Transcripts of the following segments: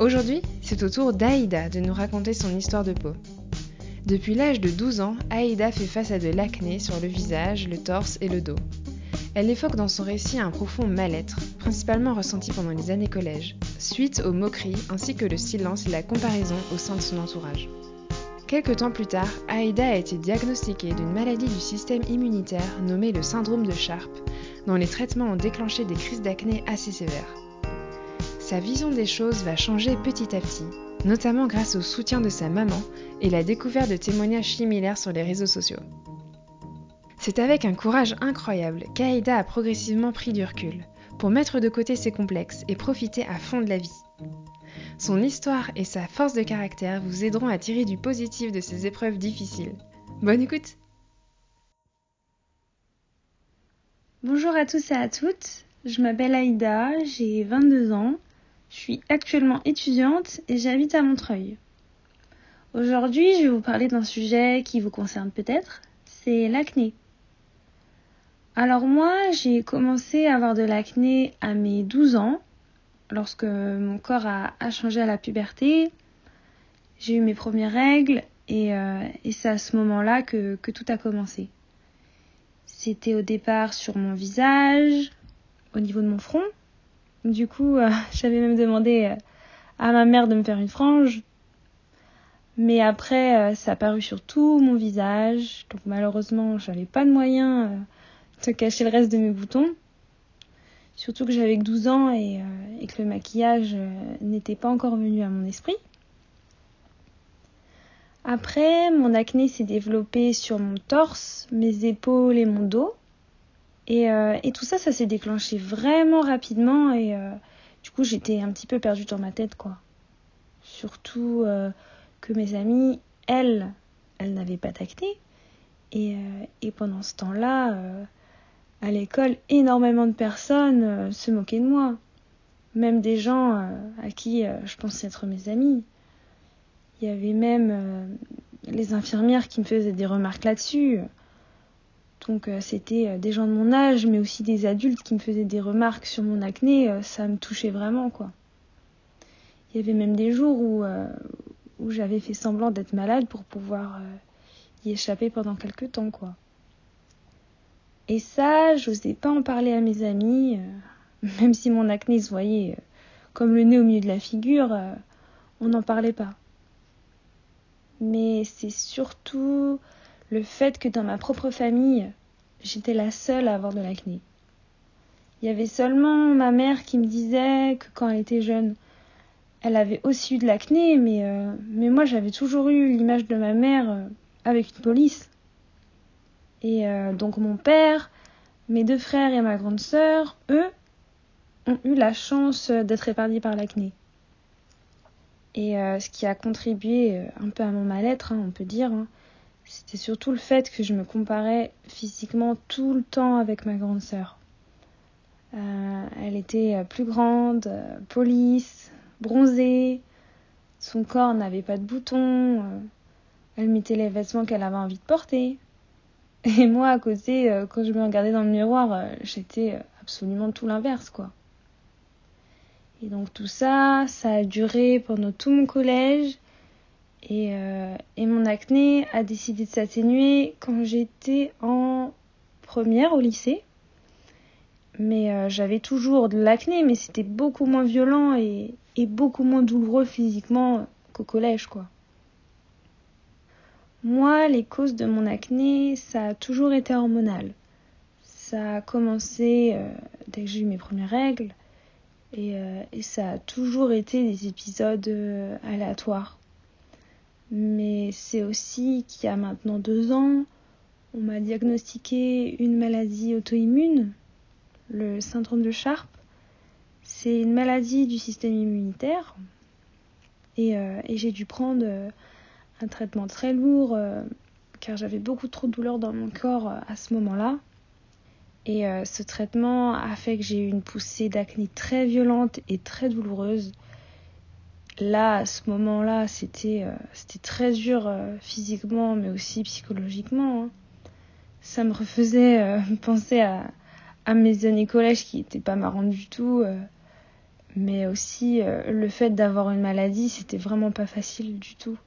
Aujourd'hui, c'est au tour d'Aïda de nous raconter son histoire de peau. Depuis l'âge de 12 ans, Aïda fait face à de l'acné sur le visage, le torse et le dos. Elle évoque dans son récit un profond mal-être, principalement ressenti pendant les années collège, suite aux moqueries ainsi que le silence et la comparaison au sein de son entourage. Quelques temps plus tard, Aïda a été diagnostiquée d'une maladie du système immunitaire nommée le syndrome de Sharp, dont les traitements ont déclenché des crises d'acné assez sévères. Sa vision des choses va changer petit à petit, notamment grâce au soutien de sa maman et la découverte de témoignages similaires sur les réseaux sociaux. C'est avec un courage incroyable qu'Aïda a progressivement pris du recul pour mettre de côté ses complexes et profiter à fond de la vie. Son histoire et sa force de caractère vous aideront à tirer du positif de ces épreuves difficiles. Bonne écoute Bonjour à tous et à toutes, je m'appelle Aïda, j'ai 22 ans, je suis actuellement étudiante et j'habite à Montreuil. Aujourd'hui, je vais vous parler d'un sujet qui vous concerne peut-être, c'est l'acné. Alors moi, j'ai commencé à avoir de l'acné à mes 12 ans, lorsque mon corps a, changé à la puberté. J'ai eu mes premières règles et, euh, c'est à ce moment-là que, que tout a commencé. C'était au départ sur mon visage, au niveau de mon front. Du coup, euh, j'avais même demandé euh, à ma mère de me faire une frange. Mais après, ça a paru sur tout mon visage. Donc malheureusement, j'avais pas de moyen de cacher le reste de mes boutons. Surtout que j'avais que 12 ans et, que le maquillage n'était pas encore venu à mon esprit. Après, mon acné s'est développé sur mon torse, mes épaules et mon dos. Et, euh, et tout ça, ça s'est déclenché vraiment rapidement et euh, du coup, j'étais un petit peu perdue dans ma tête, quoi. Surtout euh, que mes amies, elles, elles n'avaient pas d'acné. Et, et pendant ce temps-là, à l'école, énormément de personnes se moquaient de moi. Même des gens à qui je pensais être mes amis. Il y avait même les infirmières qui me faisaient des remarques là-dessus. Donc euh, c'était euh, des gens de mon âge, mais aussi des adultes qui me faisaient des remarques sur mon acné. ça me touchait vraiment, quoi. Il y avait même des jours où, où j'avais fait semblant d'être malade pour pouvoir y échapper pendant quelques temps, quoi. Et ça, j'osais pas en parler à mes amis, même si mon acné se voyait comme le nez au milieu de la figure, on n'en parlait pas mais c'est surtout le fait que dans ma propre famille, j'étais la seule à avoir de l'acné. Il y avait seulement ma mère qui me disait que quand elle était jeune, elle avait aussi eu de l'acné, mais, euh, mais moi j'avais toujours eu l'image de ma mère euh, avec une police. Et euh, donc mon père, mes deux frères et ma grande sœur, eux, ont eu la chance d'être épargnés par l'acné. Et ce qui a contribué un peu à mon mal-être, hein, on peut dire, hein, c'était surtout le fait que je me comparais physiquement tout le temps avec ma grande sœur. Euh, elle était plus grande, police, bronzée, son corps n'avait pas de boutons, elle mettait les vêtements qu'elle avait envie de porter. Et moi, à côté, quand je me regardais dans le miroir, j'étais absolument tout l'inverse, quoi. Et donc tout ça, ça a duré pendant tout mon collège. Et, euh, et mon acné a décidé de s'atténuer quand j'étais en première au lycée. Mais euh, j'avais toujours de l'acné, mais c'était beaucoup moins violent et, beaucoup moins douloureux physiquement qu'au collège, quoi. Moi, les causes de mon acné, ça a toujours été hormonal. Ça a commencé euh, dès que j'ai eu mes premières règles. Et, ça a toujours été des épisodes euh, aléatoires. Mais c'est aussi qu'il y a maintenant deux ans, on m'a diagnostiqué une maladie auto-immune, le syndrome de Sharp. C'est une maladie du système immunitaire. Et, et j'ai dû prendre un traitement très lourd car j'avais beaucoup trop de douleurs dans mon corps à ce moment-là. Et ce traitement a fait que j'ai eu une poussée d'acné très violente et très douloureuse là, à ce moment-là, c'était euh, très dur euh, physiquement, mais aussi psychologiquement. Hein. Ça me refaisait euh, penser à, à, mes années collège qui n'étaient pas marrantes du tout. mais aussi le fait d'avoir une maladie, c'était vraiment pas facile du tout.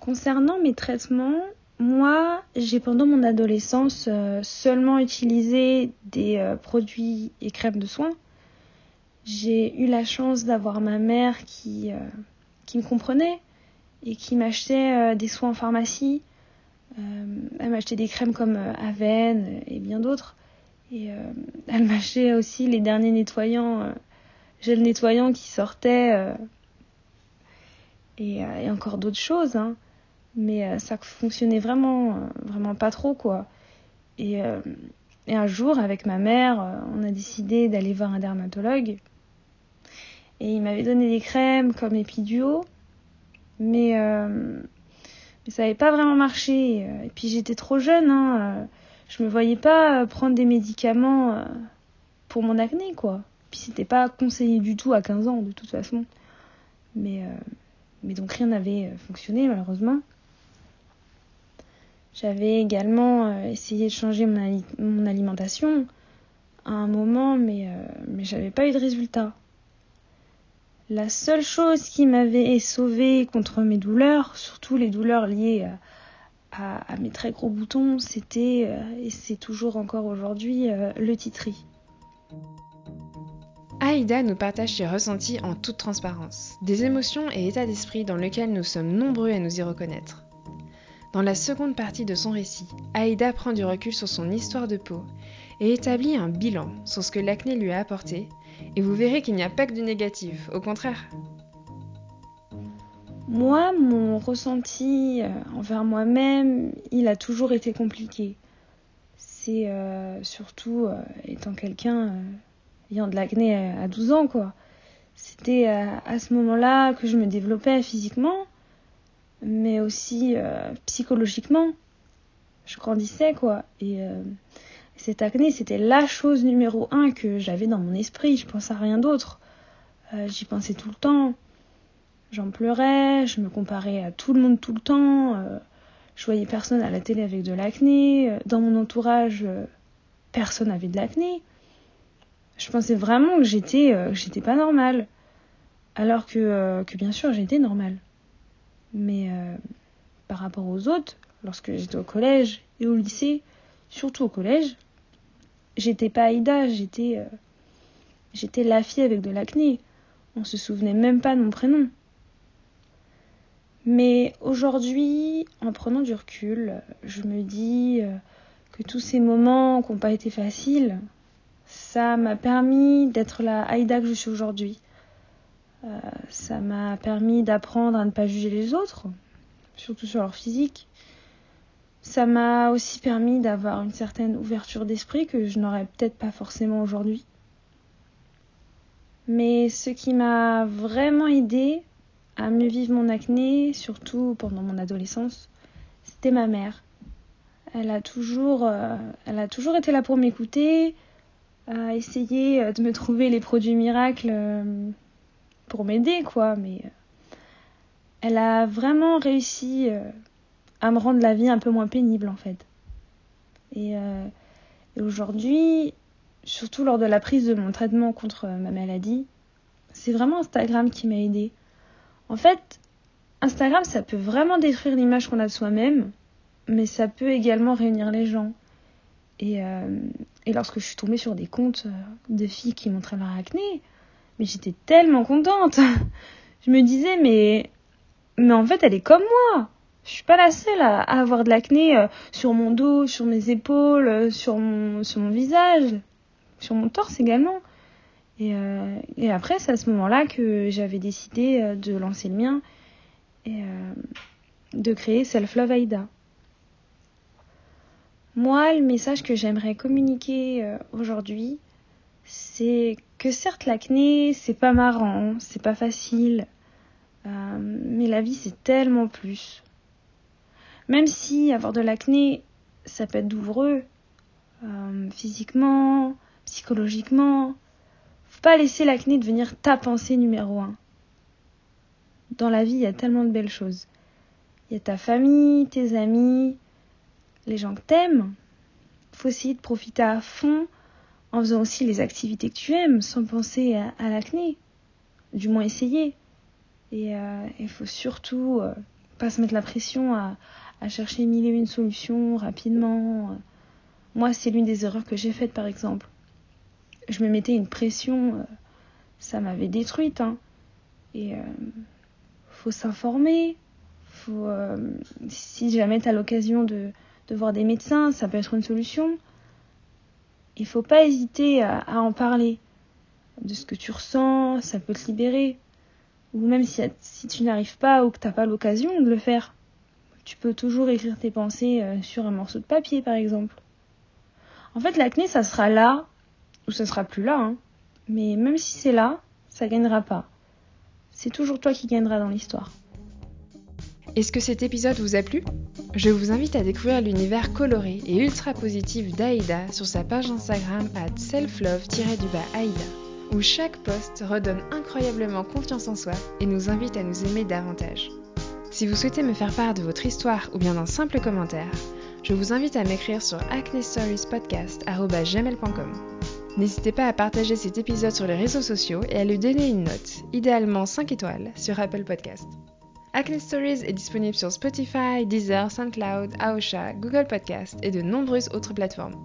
Concernant mes traitements, moi, j'ai pendant mon adolescence seulement utilisé des produits et crèmes de soins j'ai eu la chance d'avoir ma mère qui, euh, qui me comprenait et qui m'achetait euh, des soins en pharmacie. Euh, elle m'achetait des crèmes comme Aven et bien d'autres. Et elle m'achetait aussi les derniers nettoyants, gel nettoyant qui sortaient. Et, encore d'autres choses. Hein. Mais ça fonctionnait vraiment, vraiment pas trop, quoi. Et, et un jour, avec ma mère, on a décidé d'aller voir un dermatologue. Et il m'avait donné des crèmes comme Epiduo, mais, euh, mais ça n'avait pas vraiment marché. Et puis j'étais trop jeune, hein. je me voyais pas prendre des médicaments euh, pour mon acné, quoi. Puis c'était pas conseillé du tout à 15 ans, de toute façon. Mais, euh, mais donc rien n'avait fonctionné, malheureusement. J'avais également essayé de changer mon, mon, alimentation à un moment, mais, mais j'avais pas eu de résultat. La seule chose qui m'avait sauvée contre mes douleurs, surtout les douleurs liées à, mes très gros boutons, c'était, euh, et c'est toujours encore aujourd'hui, euh, le titri. Aïda nous partage ses ressentis en toute transparence, des émotions et états d'esprit dans lesquels nous sommes nombreux à nous y reconnaître. Dans la seconde partie de son récit, Aïda prend du recul sur son histoire de peau et établit un bilan sur ce que l'acné lui a apporté et vous verrez qu'il n'y a pas que du négatif, au contraire. Moi, mon ressenti euh, envers moi-même, il a toujours été compliqué. C'est euh, surtout euh, étant quelqu'un ayant de l'acné à 12 ans, quoi. C'était à ce moment-là que je me développais physiquement, mais aussi psychologiquement. Je grandissais, quoi. Et cette acné, c'était la chose numéro un que j'avais dans mon esprit. Je pensais à rien d'autre. Euh, j'y pensais tout le temps. J'en pleurais, je me comparais à tout le monde tout le temps. Euh, je voyais personne à la télé avec de l'acné. Euh, dans mon entourage, personne n'avait de l'acné. Je pensais vraiment que j'étais j'étais pas normale. Alors que, que bien sûr j'étais normale. Mais par rapport aux autres, lorsque j'étais au collège et au lycée, surtout au collège, j'étais pas Aïda, j'étais euh, j'étais la fille avec de l'acné. On se souvenait même pas de mon prénom. Mais aujourd'hui, en prenant du recul, je me dis euh, que tous ces moments qui n'ont pas été faciles, ça m'a permis d'être la Aïda que je suis aujourd'hui. Euh, ça m'a permis d'apprendre à ne pas juger les autres, surtout sur leur physique. Ça m'a aussi permis d'avoir une certaine ouverture d'esprit que je n'aurais peut-être pas forcément aujourd'hui. Mais ce qui m'a vraiment aidé à mieux vivre mon acné, surtout pendant mon adolescence, c'était ma mère. Elle a toujours, euh, elle a toujours été là pour m'écouter, à essayer euh, de me trouver les produits miracles euh, pour m'aider, quoi. Mais elle a vraiment réussi à me rendre la vie un peu moins pénible en fait. Euh, et, aujourd'hui, surtout lors de la prise de mon traitement contre ma maladie, c'est vraiment Instagram qui m'a aidé. En fait, Instagram, ça peut vraiment détruire l'image qu'on a de soi-même, mais ça peut également réunir les gens. Et, euh, et lorsque je suis tombée sur des comptes euh, de filles qui montraient leur acné, mais j'étais tellement contente. Je me disais, mais, mais en fait, elle est comme moi. Je suis pas la seule à, avoir de l'acné euh, sur mon dos, sur mes épaules, euh, sur mon, sur mon visage, sur mon torse également. Et, euh, et après, c'est à ce moment-là que j'avais décidé de lancer le mien et de créer Self Love Aida. Moi, le message que j'aimerais communiquer aujourd'hui, c'est que certes l'acné, c'est pas marrant, c'est pas facile, euh, mais la vie c'est tellement plus. Même si avoir de l'acné, ça peut être douloureux, euh, physiquement, psychologiquement, faut pas laisser l'acné devenir ta pensée numéro un. Dans la vie, il y a tellement de belles choses. Il y a ta famille, tes amis, les gens que t'aimes. Faut essayer de profiter à fond en faisant aussi les activités que tu aimes sans penser à, l'acné. Du moins essayer. Et il euh, faut surtout euh, pas se mettre la pression à, chercher mille et une solutions rapidement. Moi, c'est l'une des erreurs que j'ai faites par exemple. Je me mettais une pression, euh, ça m'avait détruite. Hein. Et faut s'informer, faut, si jamais tu as l'occasion de, de voir des médecins, ça peut être une solution il faut pas hésiter à, en parler de ce que tu ressens, ça peut te libérer. Ou même si, tu n'arrives pas ou que tu n'as pas l'occasion de le faire, tu peux toujours écrire tes pensées euh, sur un morceau de papier par exemple. En fait, l'acné, ça sera là ou ça sera plus là. Hein. Mais même si c'est là, ça gagnera pas. C'est toujours toi qui gagneras dans l'histoire. Est-ce que cet épisode vous a plu? Je vous invite à découvrir l'univers coloré et ultra positif d'Aïda sur sa page Instagram at selflove-aïda, où chaque post redonne incroyablement confiance en soi et nous invite à nous aimer davantage. Si vous souhaitez me faire part de votre histoire ou bien d'un simple commentaire, je vous invite à m'écrire sur acnestoriespodcast.gmail.com. N'hésitez pas à partager cet épisode sur les réseaux sociaux et à lui donner une note, idéalement 5 étoiles, sur Apple Podcast. Acne Stories est disponible sur Spotify, Deezer, SoundCloud, Aosha, Google Podcast et de nombreuses autres plateformes.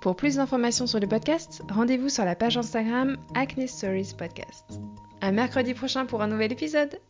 Pour plus d'informations sur le podcast, rendez-vous sur la page Instagram Acne Stories Podcast. À mercredi prochain pour un nouvel épisode!